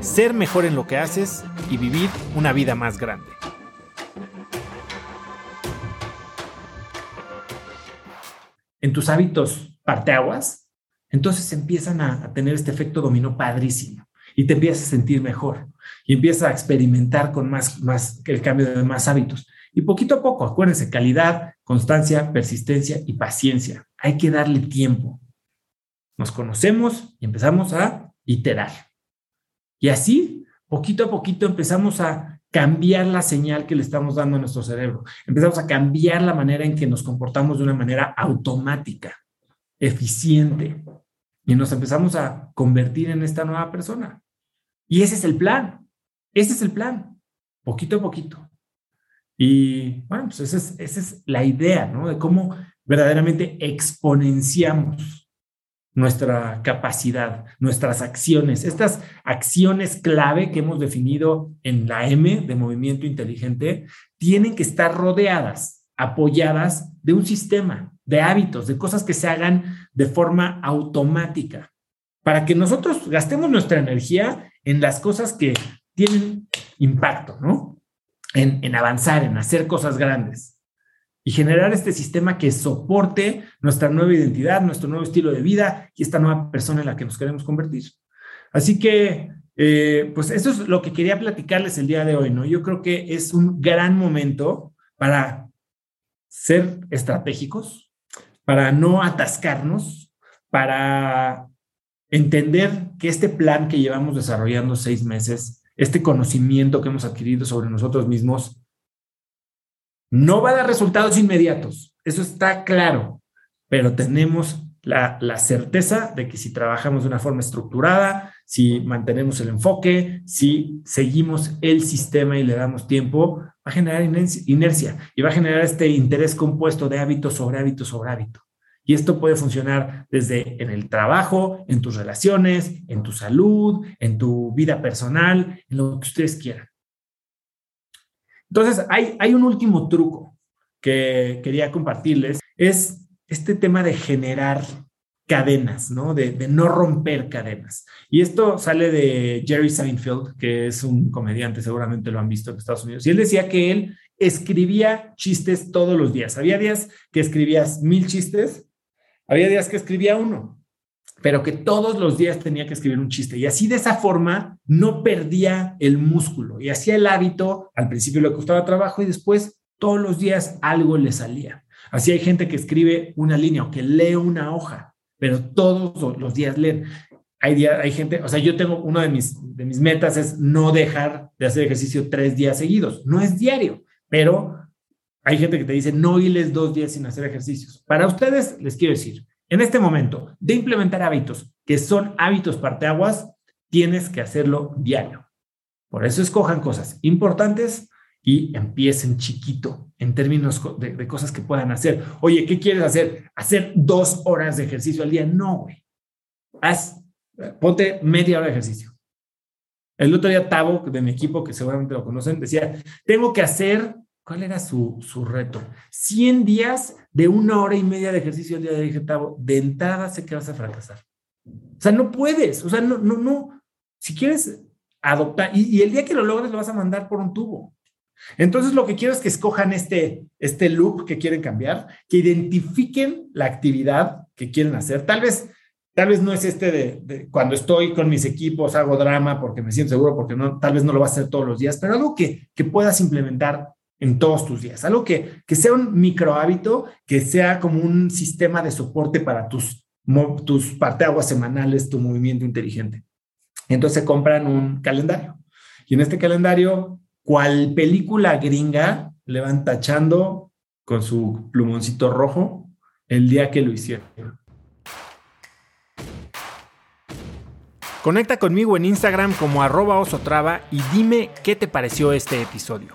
ser mejor en lo que haces y vivir una vida más grande. En tus hábitos parteaguas, entonces empiezan a, tener este efecto dominó padrísimo y te empiezas a sentir mejor y empiezas a experimentar con más, más el cambio de más hábitos. Y poquito a poco, acuérdense, calidad, constancia, persistencia y paciencia. Hay que darle tiempo. Nos conocemos y empezamos a iterar. Y así, poquito a poquito, empezamos a cambiar la señal que le estamos dando a nuestro cerebro. Empezamos a cambiar la manera en que nos comportamos de una manera automática, eficiente. Y nos empezamos a convertir en esta nueva persona. Y ese es el plan. Ese es el plan. Poquito a poquito. Y bueno, pues esa es, esa es la idea, ¿no? De cómo verdaderamente exponenciamos nuestra capacidad, nuestras acciones, estas acciones clave que hemos definido en la M de movimiento inteligente, tienen que estar rodeadas, apoyadas de un sistema, de hábitos, de cosas que se hagan de forma automática, para que nosotros gastemos nuestra energía en las cosas que tienen impacto, ¿no? en, avanzar, en hacer cosas grandes y generar este sistema que soporte nuestra nueva identidad, nuestro nuevo estilo de vida y esta nueva persona en la que nos queremos convertir. Así que, eh, pues eso es lo que quería platicarles el día de hoy, ¿no? Yo creo que es un gran momento para ser estratégicos, para no atascarnos, para entender que este plan que llevamos desarrollando seis meses este conocimiento que hemos adquirido sobre nosotros mismos, no va a dar resultados inmediatos, eso está claro, pero tenemos la, certeza de que si trabajamos de una forma estructurada, si mantenemos el enfoque, si seguimos el sistema y le damos tiempo, va a generar inercia y va a generar este interés compuesto de hábito sobre hábito sobre hábito. Y esto puede funcionar desde en el trabajo, en tus relaciones, en tu salud, en tu vida personal, en lo que ustedes quieran. Entonces, hay, hay un último truco que quería compartirles, es este tema de generar cadenas, ¿no? De, de, no romper cadenas. Y esto sale de Jerry Seinfeld, que es un comediante, seguramente lo han visto en Estados Unidos. Y él decía que él escribía chistes todos los días. Había días que escribías mil chistes había días que escribía uno, pero que todos los días tenía que escribir un chiste. Y así de esa forma no perdía el músculo y hacía el hábito. Al principio le costaba trabajo y después todos los días algo le salía. Así hay gente que escribe una línea o que lee una hoja, pero todos los días leen. Hay, hay gente, o sea, yo tengo uno de mis, de mis metas es no dejar de hacer ejercicio tres días seguidos. No es diario, pero hay gente que te dice, no irles dos días sin hacer ejercicios. Para ustedes, les quiero decir, en este momento de implementar hábitos que son hábitos parteaguas, tienes que hacerlo diario. Por eso escojan cosas importantes y empiecen chiquito en términos de, cosas que puedan hacer. Oye, ¿qué quieres hacer? ¿Hacer dos horas de ejercicio al día? No, güey. Haz, ponte media hora de ejercicio. El otro día Tavo, de mi equipo, que seguramente lo conocen, decía, tengo que hacer ¿Cuál era su, su, reto? 100 días de una hora y media de ejercicio al día de dije, de entrada sé que vas a fracasar. O sea, no puedes, o sea, no, no, no. Si quieres adoptar, y, el día que lo logres lo vas a mandar por un tubo. Entonces, lo que quiero es que escojan este, este loop que quieren cambiar, que identifiquen la actividad que quieren hacer. Tal vez, tal vez no es este de, cuando estoy con mis equipos, hago drama porque me siento seguro, porque no, tal vez no lo vas a hacer todos los días, pero algo que, que puedas implementar en todos tus días. Algo que, que sea un micro hábito, que sea como un sistema de soporte para tus, tus parteaguas semanales, tu movimiento inteligente. Entonces compran un calendario. Y en este calendario, cual película gringa le van tachando con su plumoncito rojo el día que lo hicieron. Conecta conmigo en Instagram como arroba osotrava y dime qué te pareció este episodio.